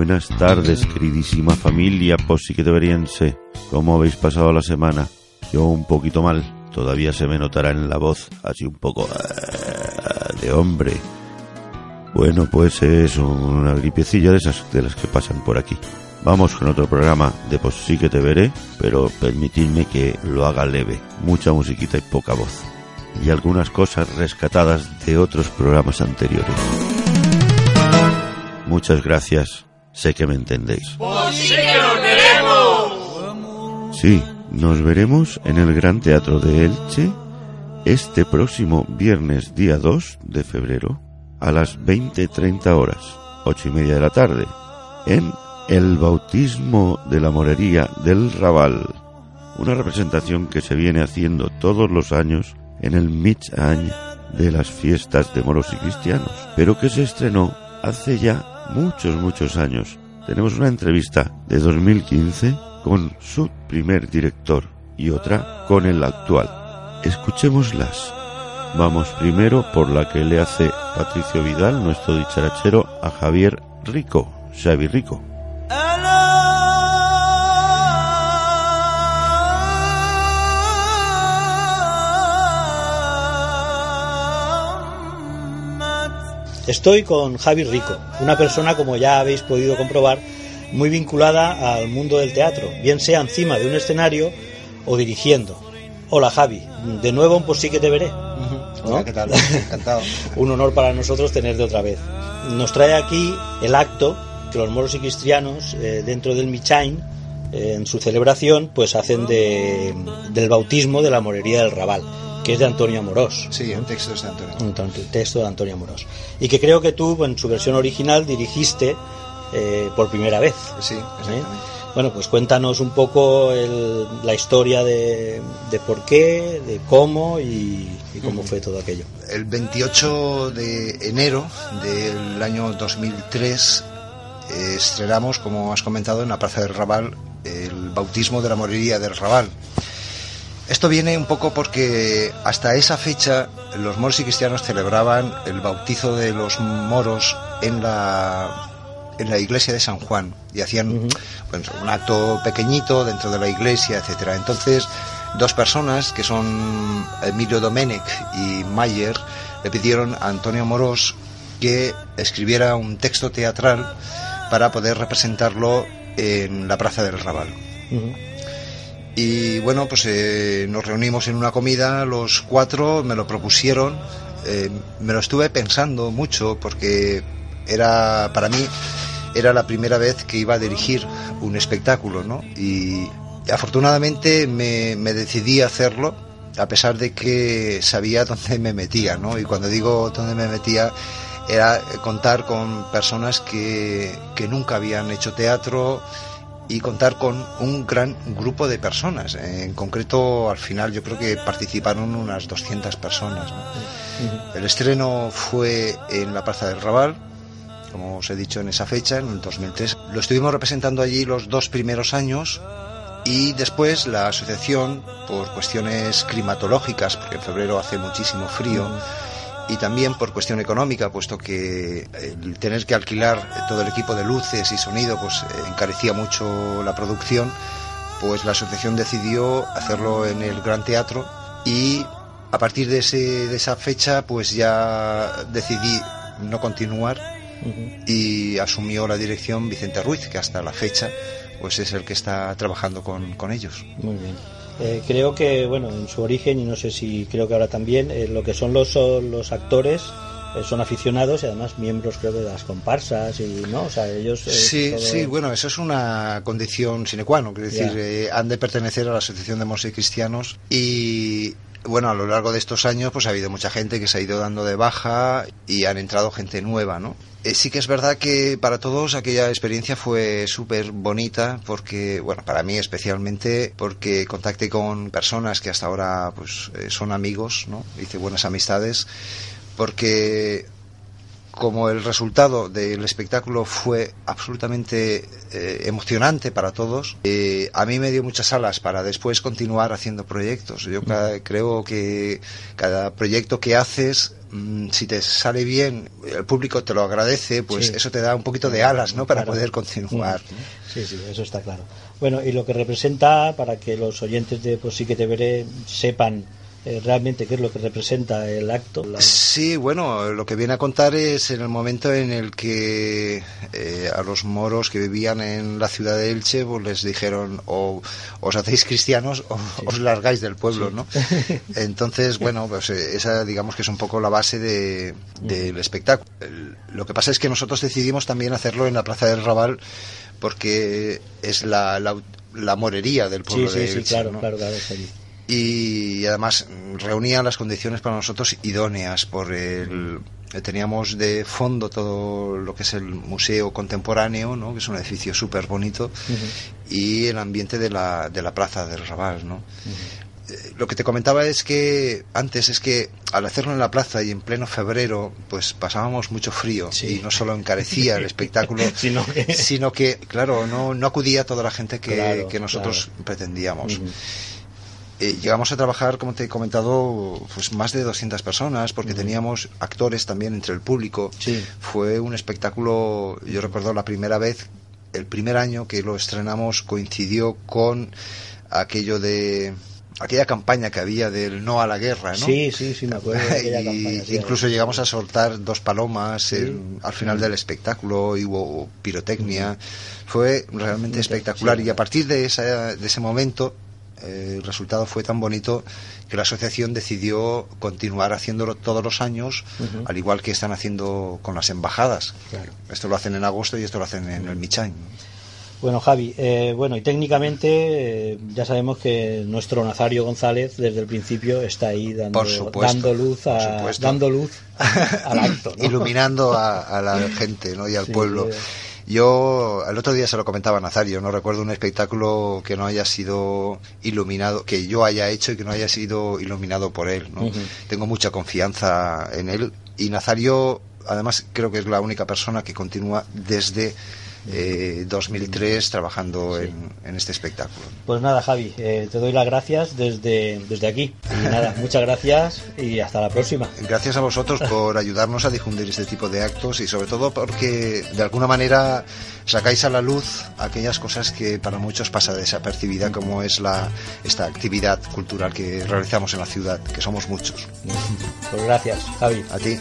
Buenas tardes, queridísima familia posiqueteveriense. ¿Cómo habéis pasado la semana? Yo un poquito mal. Todavía se me notará en la voz, así un poco eh, de hombre. Bueno, pues es una gripecilla de esas de las que pasan por aquí. Vamos con otro programa de Pues sí que te veré, pero permitidme que lo haga leve, mucha musiquita y poca voz. Y algunas cosas rescatadas de otros programas anteriores. Muchas gracias, sé que me entendéis. ¡Pues sí que nos veremos! Sí, nos veremos en el Gran Teatro de Elche este próximo viernes día 2 de febrero a las 20.30 horas, ocho y media de la tarde, en El Bautismo de la Morería del Raval, una representación que se viene haciendo todos los años en el Mitch Año de las fiestas de moros y cristianos, pero que se estrenó hace ya muchos, muchos años. Tenemos una entrevista de 2015 con su primer director y otra con el actual. Escuchémoslas. Vamos primero por la que le hace Patricio Vidal, nuestro dicharachero, a Javier Rico, Xavi Rico. Estoy con Javi Rico, una persona, como ya habéis podido comprobar, muy vinculada al mundo del teatro, bien sea encima de un escenario o dirigiendo. Hola Javi, de nuevo un Pues sí que te veré. Hola, ¿qué tal? Encantado. un honor para nosotros tenerte otra vez. Nos trae aquí el acto que los moros y cristianos eh, dentro del Michain, eh, en su celebración, pues hacen de, del bautismo de la morería del Raval, que es de Antonio Amorós. Sí, un texto es de Antonio. Un texto de Antonio Amorós. Y que creo que tú, en su versión original, dirigiste eh, por primera vez. Sí, ¿eh? exactamente. Bueno, pues cuéntanos un poco el- la historia de, de por qué, de cómo y, y cómo fue todo aquello. El 28 de enero del año 2003 eh, estrenamos, como has comentado, en la Plaza del Raval el bautismo de la morería del Raval. Esto viene un poco porque hasta esa fecha los moros y cristianos celebraban el bautizo de los moros en la en la iglesia de San Juan y hacían pues, un acto pequeñito dentro de la iglesia, etcétera. Entonces, dos personas que son Emilio Domenech y Mayer le pidieron a Antonio Morós que escribiera un texto teatral para poder representarlo en la Plaza del Raval. Y bueno, pues eh, nos reunimos en una comida, los cuatro me lo propusieron, eh, me lo estuve pensando mucho porque era, para mí, era la primera vez que iba a dirigir un espectáculo, ¿no? Y afortunadamente me, me decidí a hacerlo, a pesar de que sabía dónde me metía, ¿no? Y cuando digo dónde me metía, era contar con personas que, que nunca habían hecho teatro, y contar con un gran grupo de personas. En concreto, al final yo creo que participaron unas 200 personas. ¿no? El estreno fue en la Plaza del Raval, como os he dicho en esa fecha, en el 2003. Lo estuvimos representando allí los dos primeros años y después la asociación, por cuestiones climatológicas, porque en febrero hace muchísimo frío, y también por cuestión económica, puesto que el tener que alquilar todo el equipo de luces y sonido pues eh, encarecía mucho la producción, pues la asociación decidió hacerlo en el Gran Teatro y a partir de, ese, de esa fecha pues ya decidí no continuar y asumió la dirección Vicente Ruiz, que hasta la fecha pues es el que está trabajando con, con ellos. Muy bien. Eh, creo que, bueno, en su origen, y no sé si creo que ahora también, eh, lo que son los, los actores eh, son aficionados y además miembros, creo, de las comparsas y, ¿no? O sea, ellos... eh, Sí, todo- sí, bueno, eso es una condición sine qua non, es decir, han de pertenecer a la Asociación de y Cristianos y bueno, a lo largo de estos años pues ha habido mucha gente que se ha ido dando de baja y han entrado gente nueva, ¿no? Eh, sí que es verdad que para todos aquella experiencia fue súper bonita porque, bueno, para mí especialmente porque contacté con personas que hasta ahora pues eh, son amigos, ¿no? Hice buenas amistades porque como el resultado del espectáculo fue absolutamente eh, emocionante para todos, eh, a mí me dio muchas alas para después continuar haciendo proyectos. Yo creo que cada proyecto que haces mm, si te sale bien, el público te lo agradece, pues eso te da un poquito de alas, ¿no? Para poder continuar. Sí, sí, eso está claro. Bueno, y lo que representa, para que los oyentes de Pues sí que te veré sepan eh, realmente qué es lo que representa el acto. Sí, bueno, lo que viene a contar es en el momento en el que eh, a los moros que vivían en la ciudad de Elche pues les dijeron o os hacéis cristianos o os largáis del pueblo, ¿no? Entonces, bueno, pues eh, esa digamos que es un poco la base de, del espectáculo. Lo que pasa es que nosotros decidimos también hacerlo en la Plaza del Raval porque es la, la, morería del pueblo de Elche. Sí, claro, claro, claro, y además reunía las condiciones para nosotros idóneas por el teníamos de fondo todo lo que es el museo contemporáneo ¿no? que es un edificio súper bonito y el ambiente de la, de la plaza del Raval ¿no? Eh, lo que te comentaba es que antes es que al hacerlo en la plaza y en pleno febrero pues pasábamos mucho frío y no solo encarecía el espectáculo sino, que... claro no, no acudía toda la gente que, que nosotros pretendíamos eh, llegamos a trabajar, como te he comentado, pues más de 200 personas, porque teníamos actores también entre el público. Fue un espectáculo, yo recuerdo la primera vez, el primer año que lo estrenamos coincidió con aquello de aquella campaña que había del no a la guerra, ¿no? Sí, sí, sí, me acuerdo. y incluso llegamos a soltar dos palomas al final del espectáculo y hubo pirotecnia. Fue realmente espectacular y a partir de, esa, de ese momento el resultado fue tan bonito que la asociación decidió continuar haciéndolo todos los años, al igual que están haciendo con las embajadas. Esto lo hacen en agosto y esto lo hacen en el Michain. Bueno, Javi, eh, bueno, y técnicamente eh, ya sabemos que nuestro Nazario González desde el principio está ahí dando, dando luz, a, dando luz al acto. Iluminando a, la gente ¿no? y al pueblo. Yo el otro día se lo comentaba a Nazario, no recuerdo un espectáculo que no haya sido iluminado, que yo haya hecho y que no haya sido iluminado por él. ¿no? Tengo mucha confianza en él y Nazario, además, creo que es la única persona que continúa desde eh, 2003 trabajando en, este espectáculo. Pues nada, Javi, eh, te doy las gracias desde, desde aquí. Y nada, muchas gracias y hasta la próxima. Gracias a vosotros por ayudarnos a difundir este tipo de actos y sobre todo porque de alguna manera sacáis a la luz aquellas cosas que para muchos pasa desapercibida como es la, esta actividad cultural que realizamos en la ciudad, que somos muchos. Pues gracias, Javi. A ti.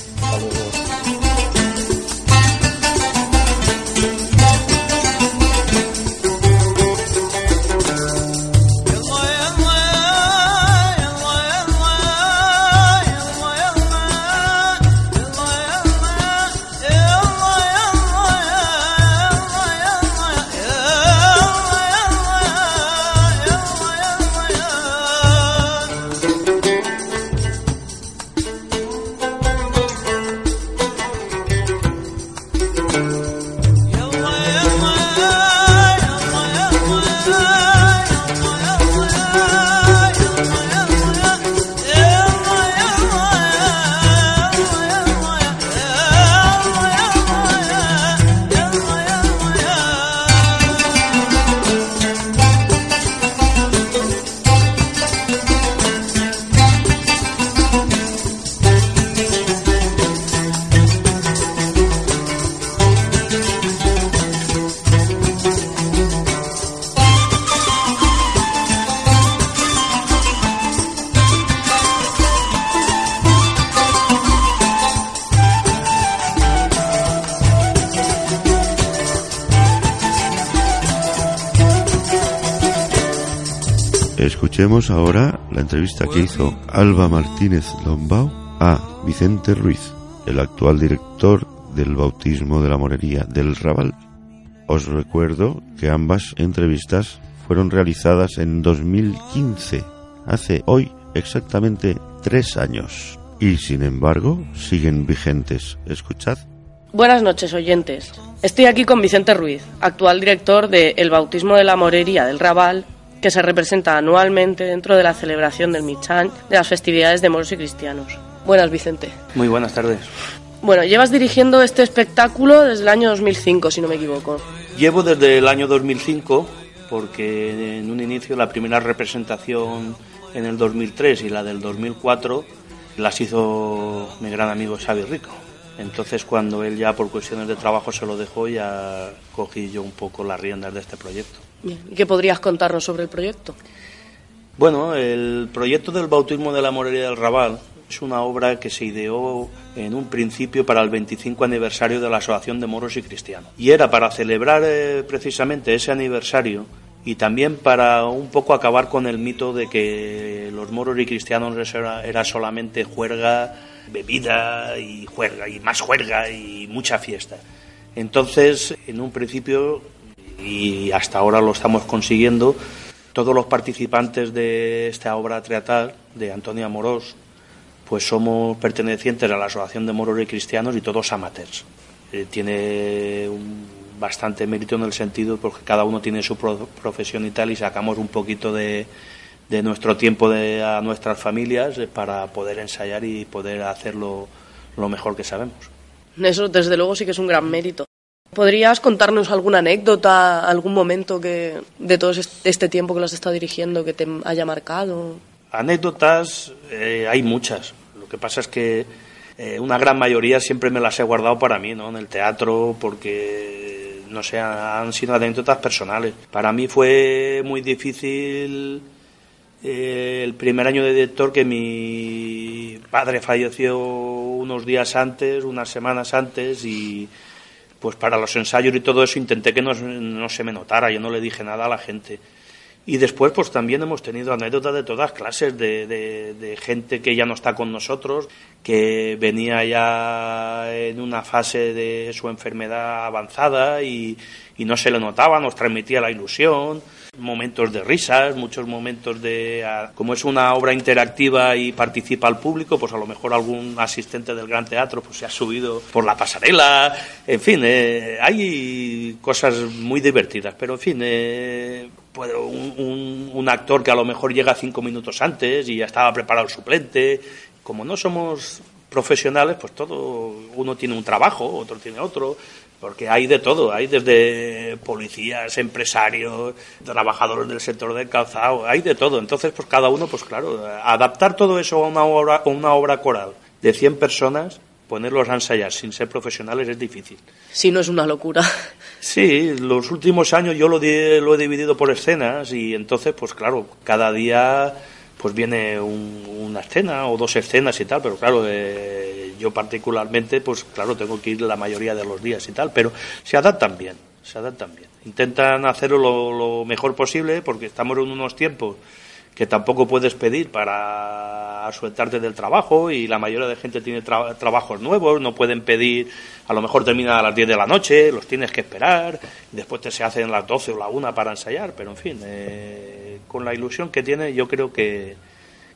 Ahora la entrevista que hizo Alba Martínez Lombao a Vicente Ruiz, el actual director del bautismo de la morería del Raval. Os recuerdo que ambas entrevistas fueron realizadas en 2015, hace hoy exactamente tres años, y sin embargo siguen vigentes. Escuchad. Buenas noches, oyentes. Estoy aquí con Vicente Ruiz, actual director de El Bautismo de la Morería del Raval que se representa anualmente dentro de la celebración del Michán de las festividades de moros y cristianos. Buenas, Vicente. Muy buenas tardes. Bueno, llevas dirigiendo este espectáculo desde el año 2005, si no me equivoco. Llevo desde el año 2005, porque en un inicio la primera representación en el 2003 y la del 2004 las hizo mi gran amigo Xavi Rico. Entonces cuando él ya por cuestiones de trabajo se lo dejó, ya cogí yo un poco las riendas de este proyecto. ¿Y qué podrías contarnos sobre el proyecto? Bueno, el proyecto del bautismo de la Morería del Raval es una obra que se ideó en un principio para el 25 aniversario de la Asociación de Moros y Cristianos. Y era para celebrar eh, precisamente ese aniversario y también para un poco acabar con el mito de que los moros y cristianos era solamente juerga, bebida y juerga y más juerga y mucha fiesta. Entonces, en un principio, y hasta ahora lo estamos consiguiendo, todos los participantes de esta obra teatral de Antonio Amorós, pues somos pertenecientes a la Asociación de Moros y Cristianos y todos amateurs. Eh, tiene un bastante mérito en el sentido porque cada uno tiene su profesión y tal y sacamos un poquito de, de nuestro tiempo de, a nuestras familias eh, para poder ensayar y poder hacerlo lo mejor que sabemos. Eso desde luego sí que es un gran mérito. ¿Podrías contarnos alguna anécdota, algún momento que de todo este tiempo que lo has estado dirigiendo que te haya marcado? Anécdotas eh, hay muchas. Lo que pasa es que eh, una gran mayoría siempre me las he guardado para mí, ¿no? En el teatro, porque, no sé, han sido anécdotas personales. Para mí fue muy difícil eh, el primer año de director que mi padre falleció unos días antes, unas semanas antes, y pues para los ensayos y todo eso intenté que no, se me notara, yo no le dije nada a la gente. Y después, pues también hemos tenido anécdotas de todas clases, de, de, gente que ya no está con nosotros, que venía ya en una fase de su enfermedad avanzada y, y no se le notaba, nos transmitía la ilusión momentos de risas, muchos momentos de... Como es una obra interactiva y participa al público, pues a lo mejor algún asistente del Gran Teatro pues se ha subido por la pasarela, en fin, eh, hay cosas muy divertidas, pero en fin, eh, un, un, actor que a lo mejor llega cinco minutos antes y ya estaba preparado el suplente, como no somos profesionales, pues todo, uno tiene un trabajo, otro tiene otro, porque hay de todo, hay desde policías, empresarios, trabajadores del sector del calzado, hay de todo. Entonces, pues cada uno, pues claro, adaptar todo eso a una obra, una obra coral de 100 personas, ponerlos a ensayar sin ser profesionales es difícil. Sí, no es una locura. Sí, los últimos años yo lo, lo he dividido por escenas y entonces, pues claro, cada día pues viene una escena o dos escenas y tal, pero claro, eh, yo particularmente, pues claro, tengo que ir la mayoría de los días y tal, pero se adaptan bien, se adaptan bien. Intentan hacerlo lo, mejor posible porque estamos en unos tiempos que tampoco puedes pedir para sueltarte del trabajo y la mayoría de gente tiene trabajos nuevos, no pueden pedir, a lo mejor termina a las 10 de la noche, los tienes que esperar, y después te se hacen las 12 o la 1 para ensayar, pero en fin, eh, con la ilusión que tiene, yo creo que,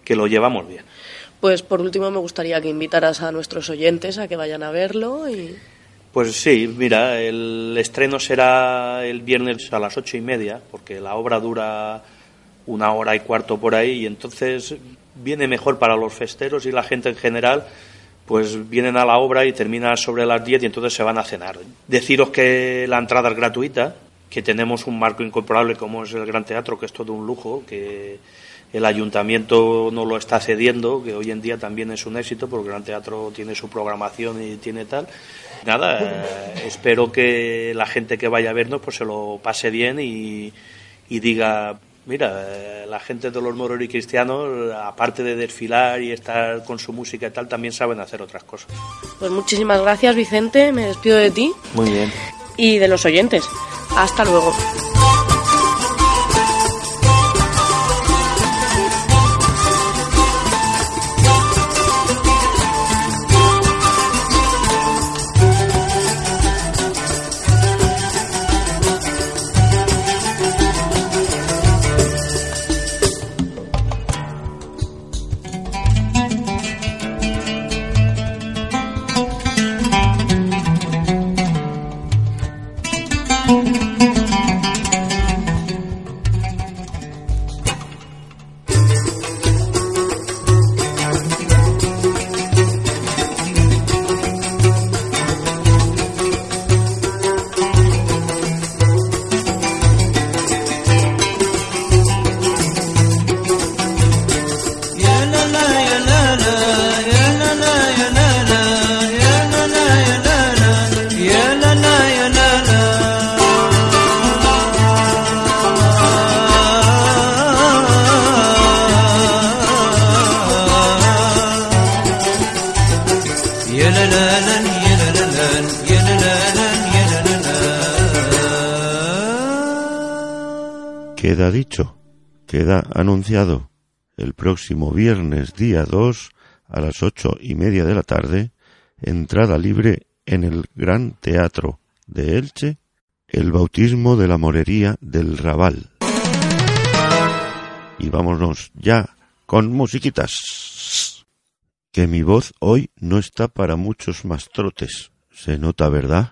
que lo llevamos bien. Pues por último me gustaría que invitaras a nuestros oyentes a que vayan a verlo y... Pues sí, mira, el estreno será el viernes a las ocho y media, porque la obra dura una hora y cuarto por ahí, y entonces viene mejor para los festeros y la gente en general, pues vienen a la obra y termina sobre las diez y entonces se van a cenar. Deciros que la entrada es gratuita, que tenemos un marco incomparable como es el Gran Teatro, que es todo un lujo, que el ayuntamiento no lo está cediendo, que hoy en día también es un éxito, porque el Gran Teatro tiene su programación y tiene tal. Nada, eh, espero que la gente que vaya a vernos pues se lo pase bien y, diga, mira, eh, la gente de los moros y cristianos, aparte de desfilar y estar con su música y tal, también saben hacer otras cosas. Pues muchísimas gracias, Vicente. Me despido de ti. Muy bien. Y de los oyentes. Hasta luego. Queda anunciado el próximo viernes día 2 a las ocho y media de la tarde, entrada libre en el Gran Teatro de Elche, el bautismo de la morería del Raval. Y vámonos ya con musiquitas. Que mi voz hoy no está para muchos más trotes. Se nota, ¿verdad?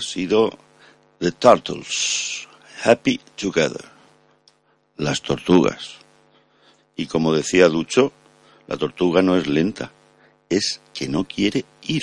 Ha sido The Turtles, Happy Together, las tortugas. Y como decía Ducho, la tortuga no es lenta, es que no quiere ir.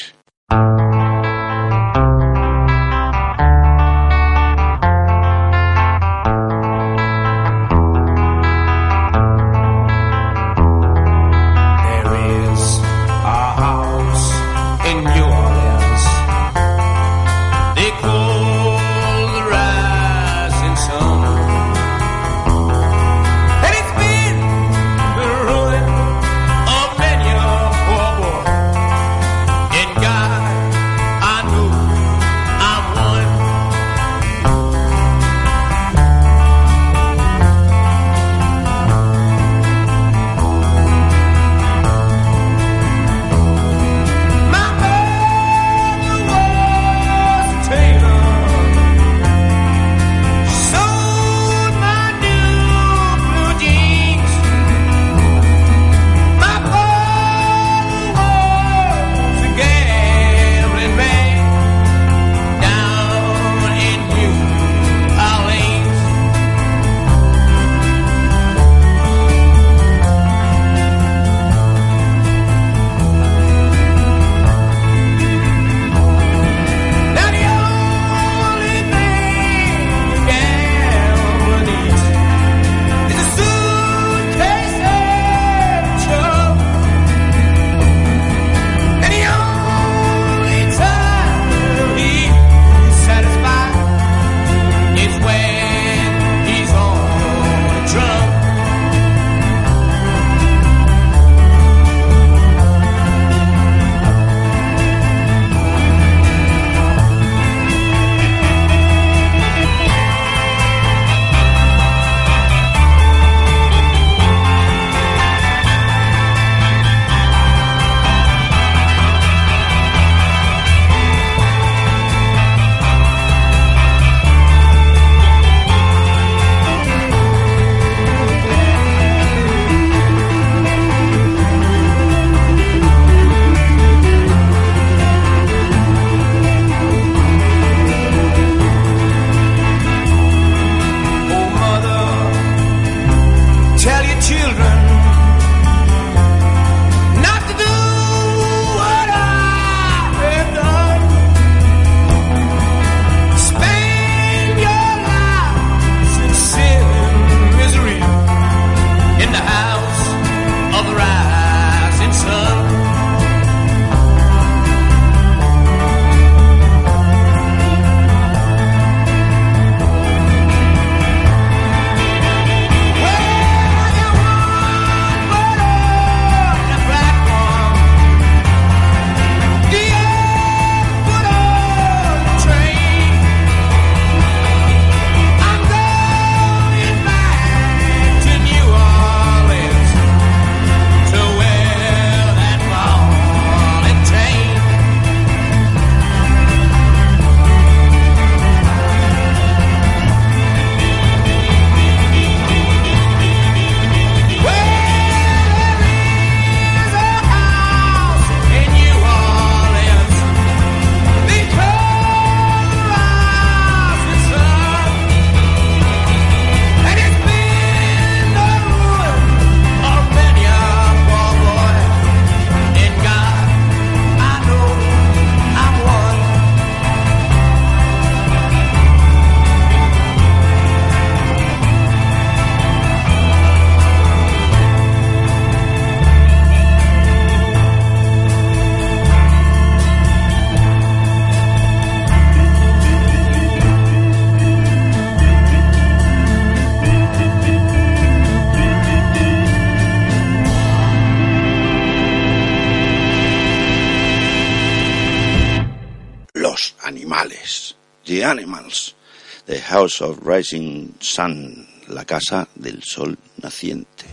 House of Rising Sun, la casa del sol naciente,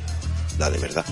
la de verdad.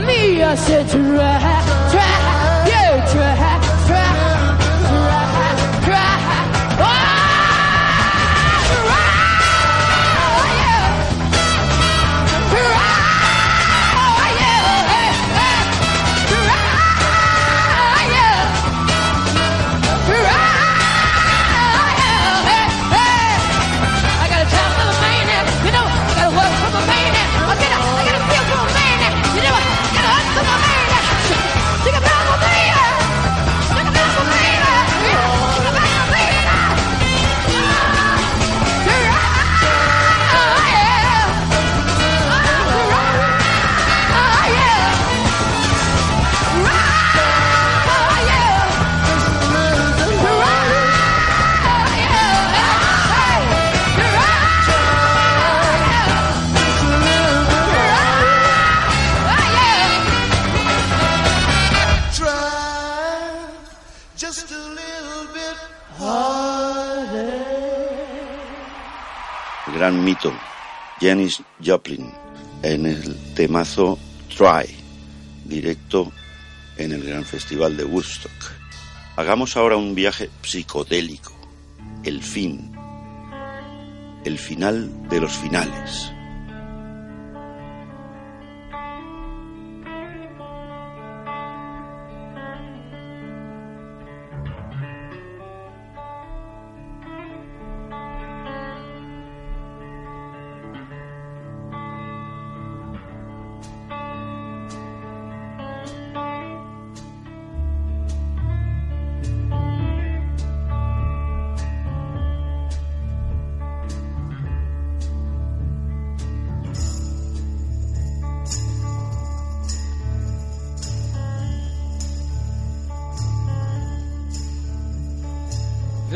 me, I said to. gran mito, Janis Joplin, en el temazo Try, directo en el Gran Festival de Woodstock. Hagamos ahora un viaje psicodélico, el fin, el final de los finales.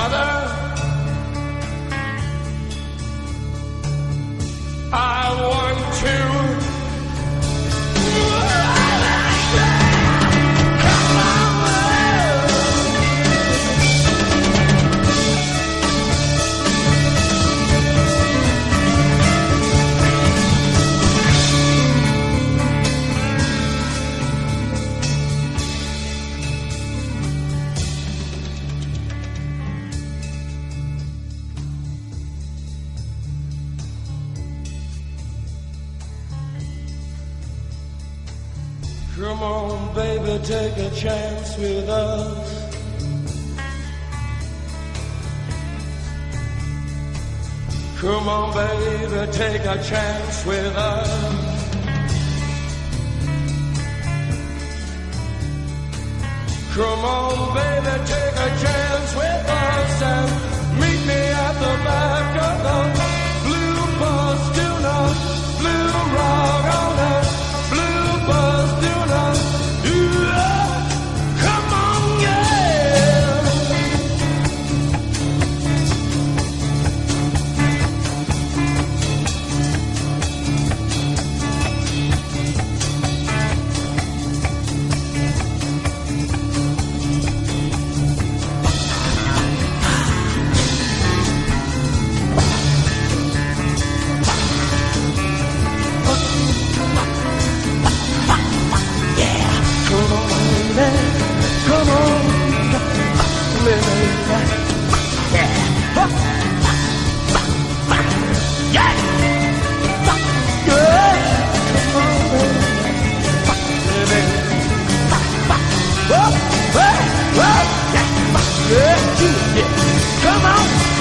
Mother, Come on, baby, take a chance with us. Come on, baby, take a chance with us. Come on, baby, take a chance with us and meet me at the back of the blue bus tonight. Blue rock on that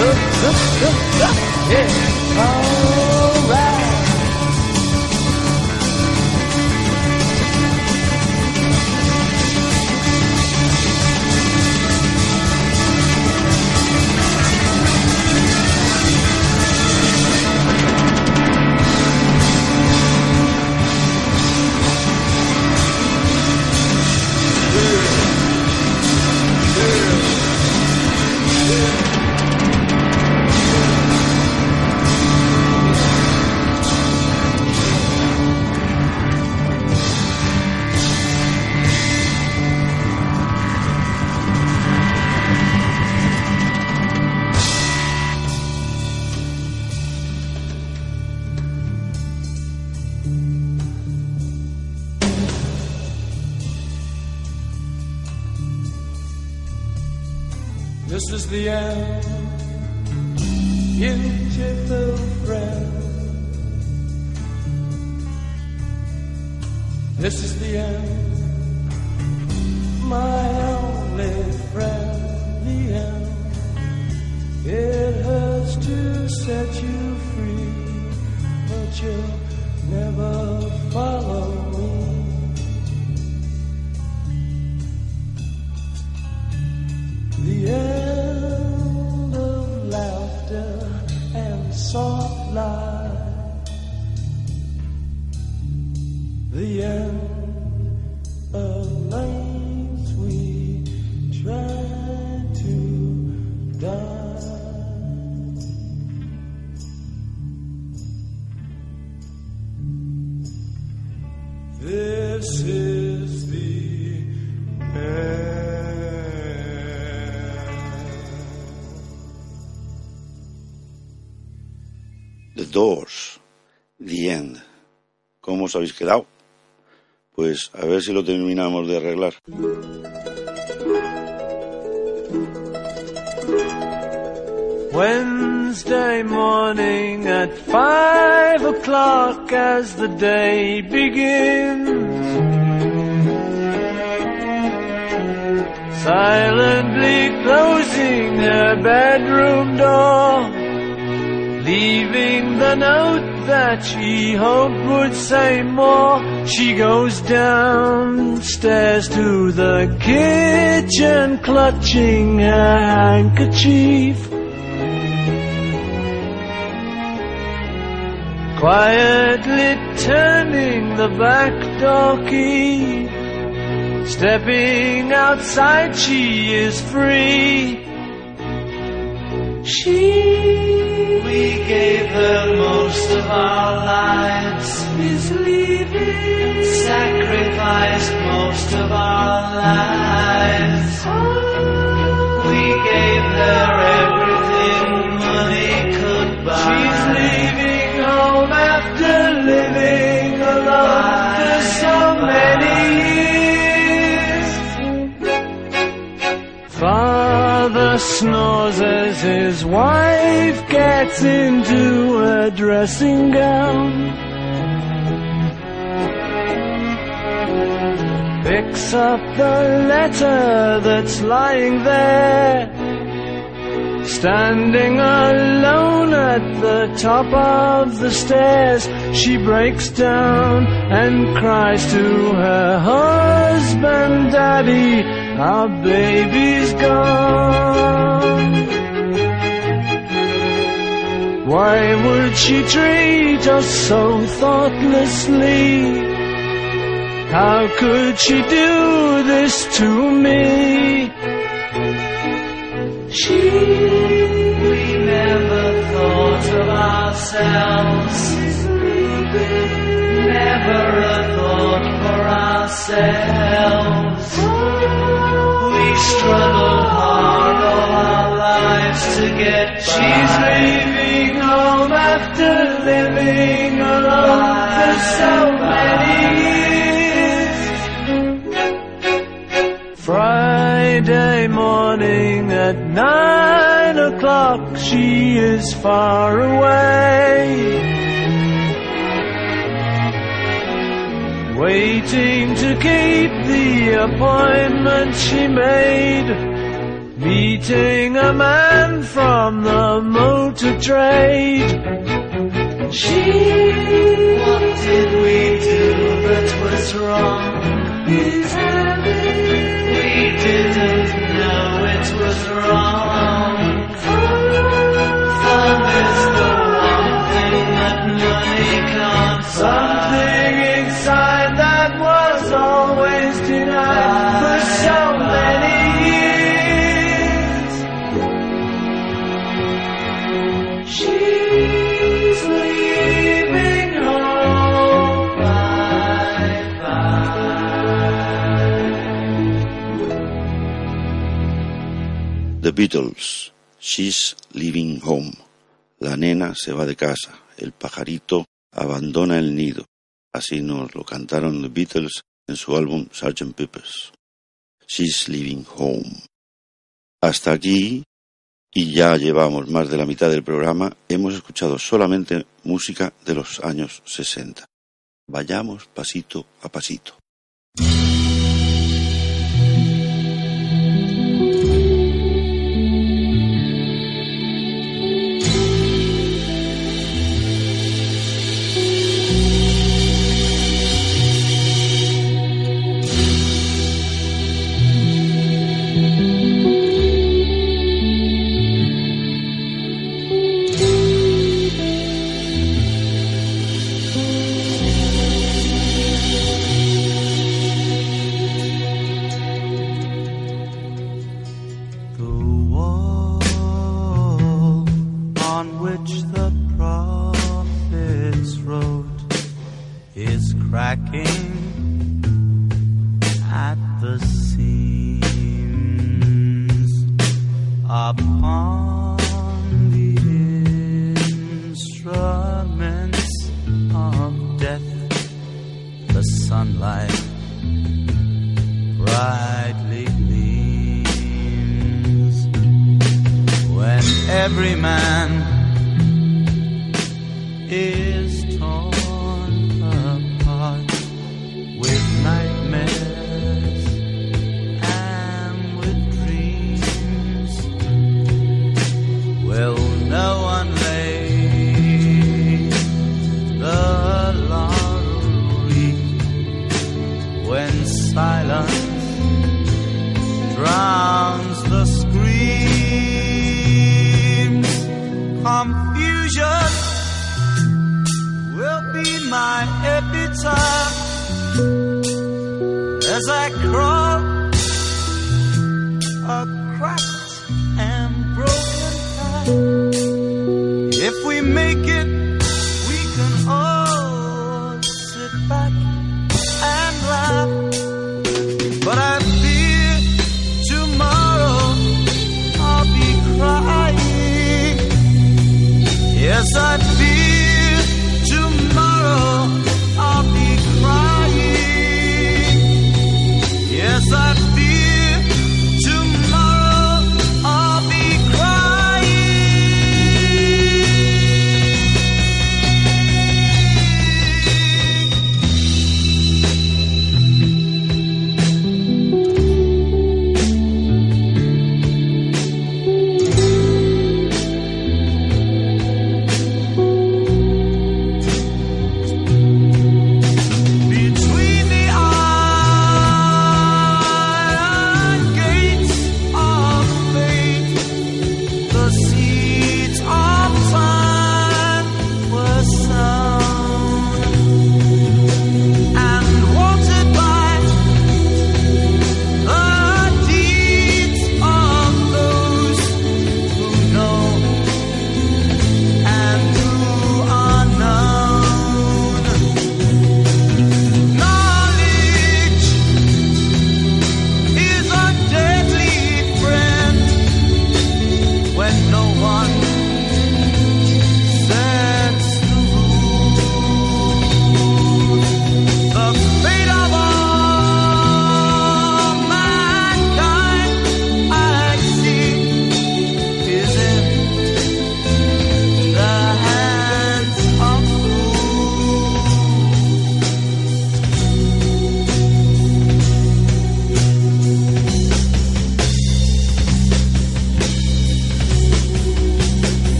on. Uh, uh, uh, uh. Yeah. All habéis quedado? Pues a ver si lo terminamos de arreglar. Wednesday morning at five o'clock as the day begins. Silently closing her bedroom door, leaving the note that she hoped would say more. She goes downstairs to the kitchen, clutching her handkerchief. Quietly turning the back door key. Stepping outside, she is free. She, we gave her most of our lives, is leaving. Sacrificed most of our lives. Oh. We gave her everything money could buy. She's leaving home after living alone for so many snores as his wife gets into a dressing gown. Picks up the letter that's lying there. Standing alone at the top of the stairs, she breaks down and cries to her husband, Daddy, our baby's gone. Why would she treat us so thoughtlessly? How could she do this to me? She, we never thought of ourselves. Never a thought for ourselves. We struggled hard all our lives to get by. She's leaving home after living alone for so many years. Friday morning at nine o'clock, she is far away. Waiting to keep the appointment she made. Meeting a man from the motor trade. She, what did we do that was wrong? We didn't The Beatles, She's Leaving Home. La nena se va de casa, el pajarito abandona el nido. Así nos lo cantaron The Beatles en su álbum Sgt. Pepper's. She's Leaving Home. Hasta aquí, y ya llevamos más de la mitad del programa, hemos escuchado solamente música de los años 60. Vayamos pasito a pasito.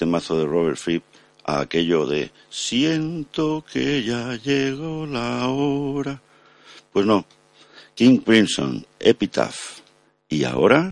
temazo de Robert Fripp a aquello de siento que ya llegó la hora. Pues no, King Crimson, Epitaph. ¿Y ahora?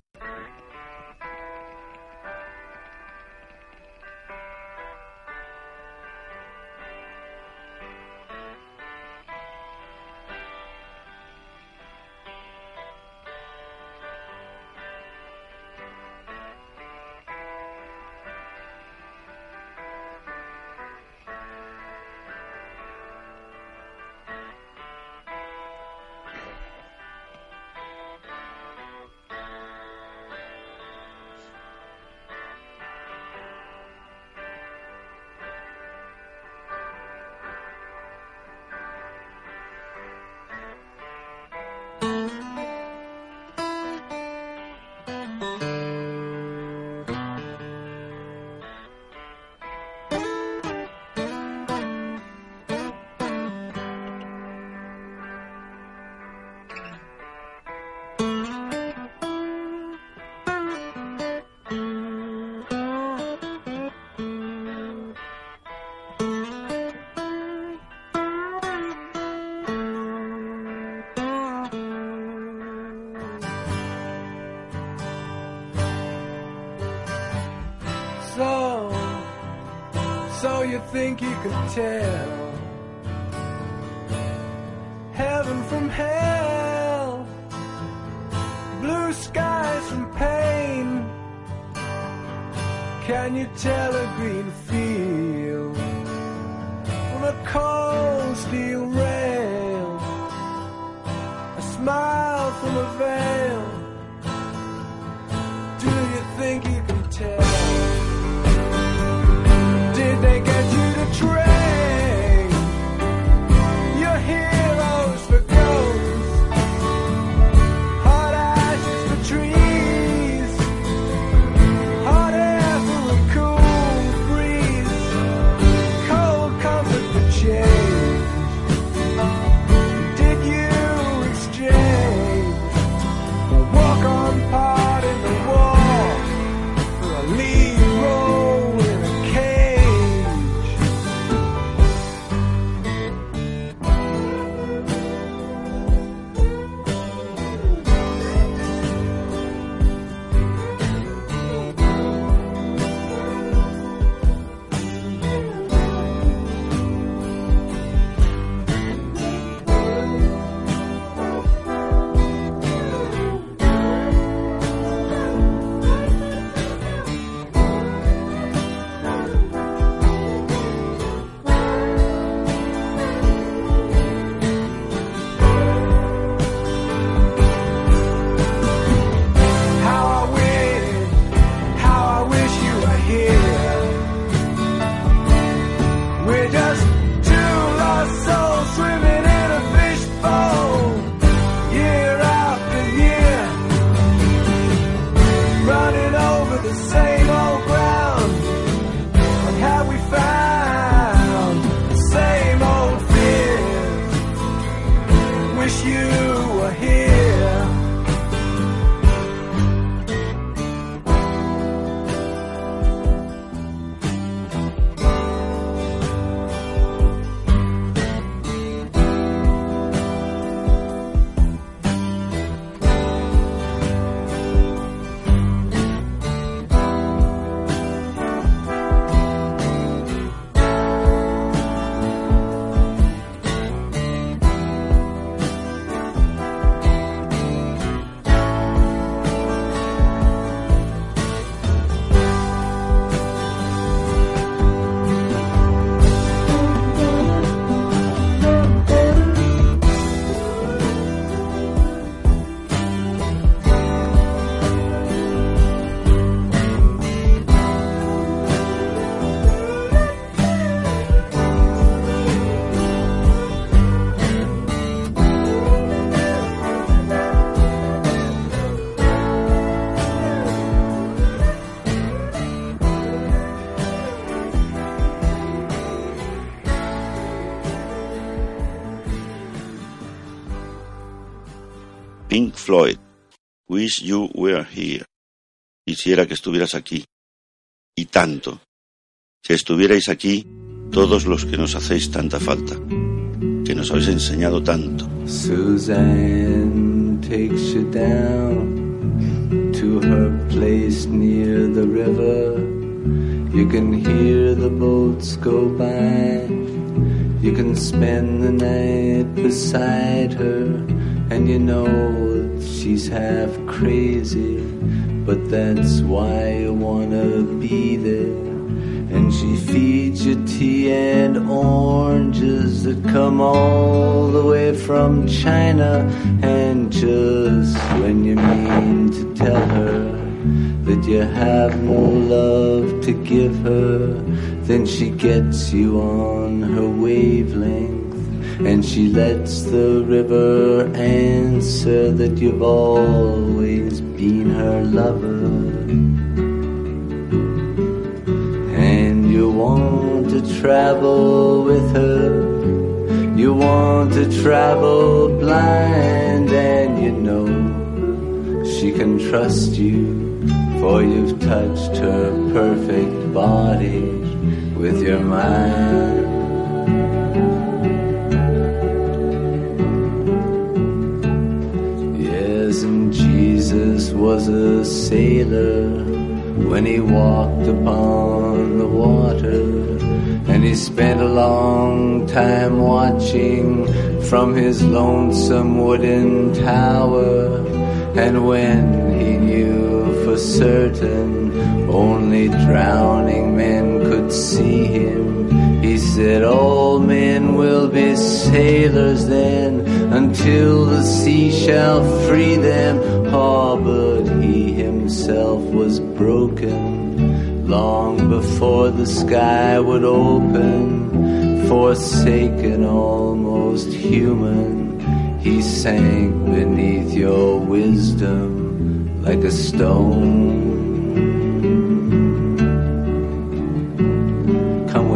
think you can tell heaven from hell, blue skies from pain? Can you tell a green field? Floyd, Wish You Were Here. Quisiera que estuvieras aquí. Y tanto. Que estuvierais aquí todos los que nos hacéis tanta falta. Que nos habéis enseñado tanto. Suzanne takes you down to her place near the river. You can hear the boats go by. You can spend the night beside her, and you know she's half crazy, but that's why you wanna be there. And she feeds you tea and oranges that come all the way from China. And just when you mean to tell her that you have no love to give her, then she gets you on her wavelength. And she lets the river answer that you've always been her lover. And you want to travel with her. You want to travel blind, and you know she can trust you, for you've touched her perfect body with your mind. Was a sailor when he walked upon the water. And he spent a long time watching from his lonesome wooden tower. And when he knew for certain only drowning men could see him, he said, All men will be sailors then until the sea shall free them. Oh, but he himself was broken long before the sky would open, forsaken, almost human. He sank beneath your wisdom like a stone. Come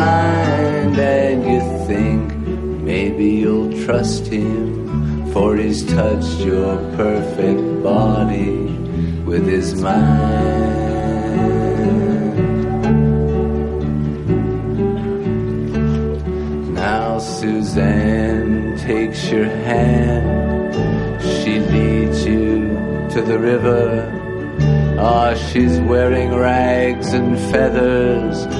blind, and you think maybe you'll trust him, for he's touched your perfect body with his mind. Now Suzanne takes your hand, she leads you to the river. Ah, she's wearing rags and feathers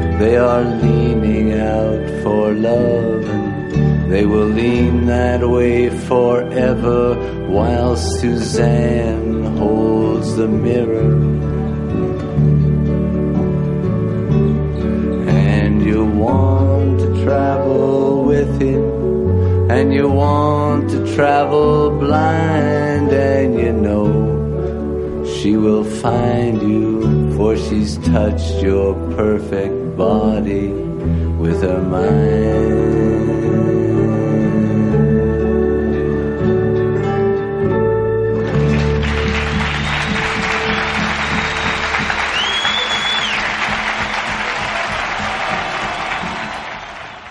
they are leaning out for love, and they will lean that way forever while Suzanne holds the mirror. And you want to travel with him, and you want to travel blind, and you know she will find you, for she's touched your perfect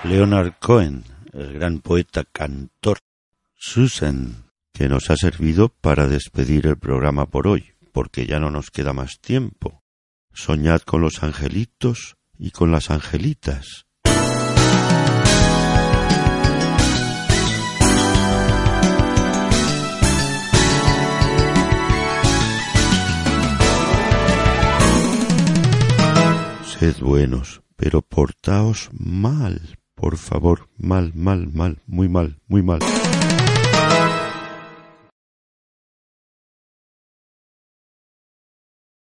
Leonard Cohen, el gran poeta cantor. Susan, que nos ha servido para despedir el programa por hoy, porque ya no nos queda más tiempo. Soñad con los angelitos y con las angelitas. Sed buenos, pero portaos mal, por favor, mal, mal, mal, muy mal, muy mal.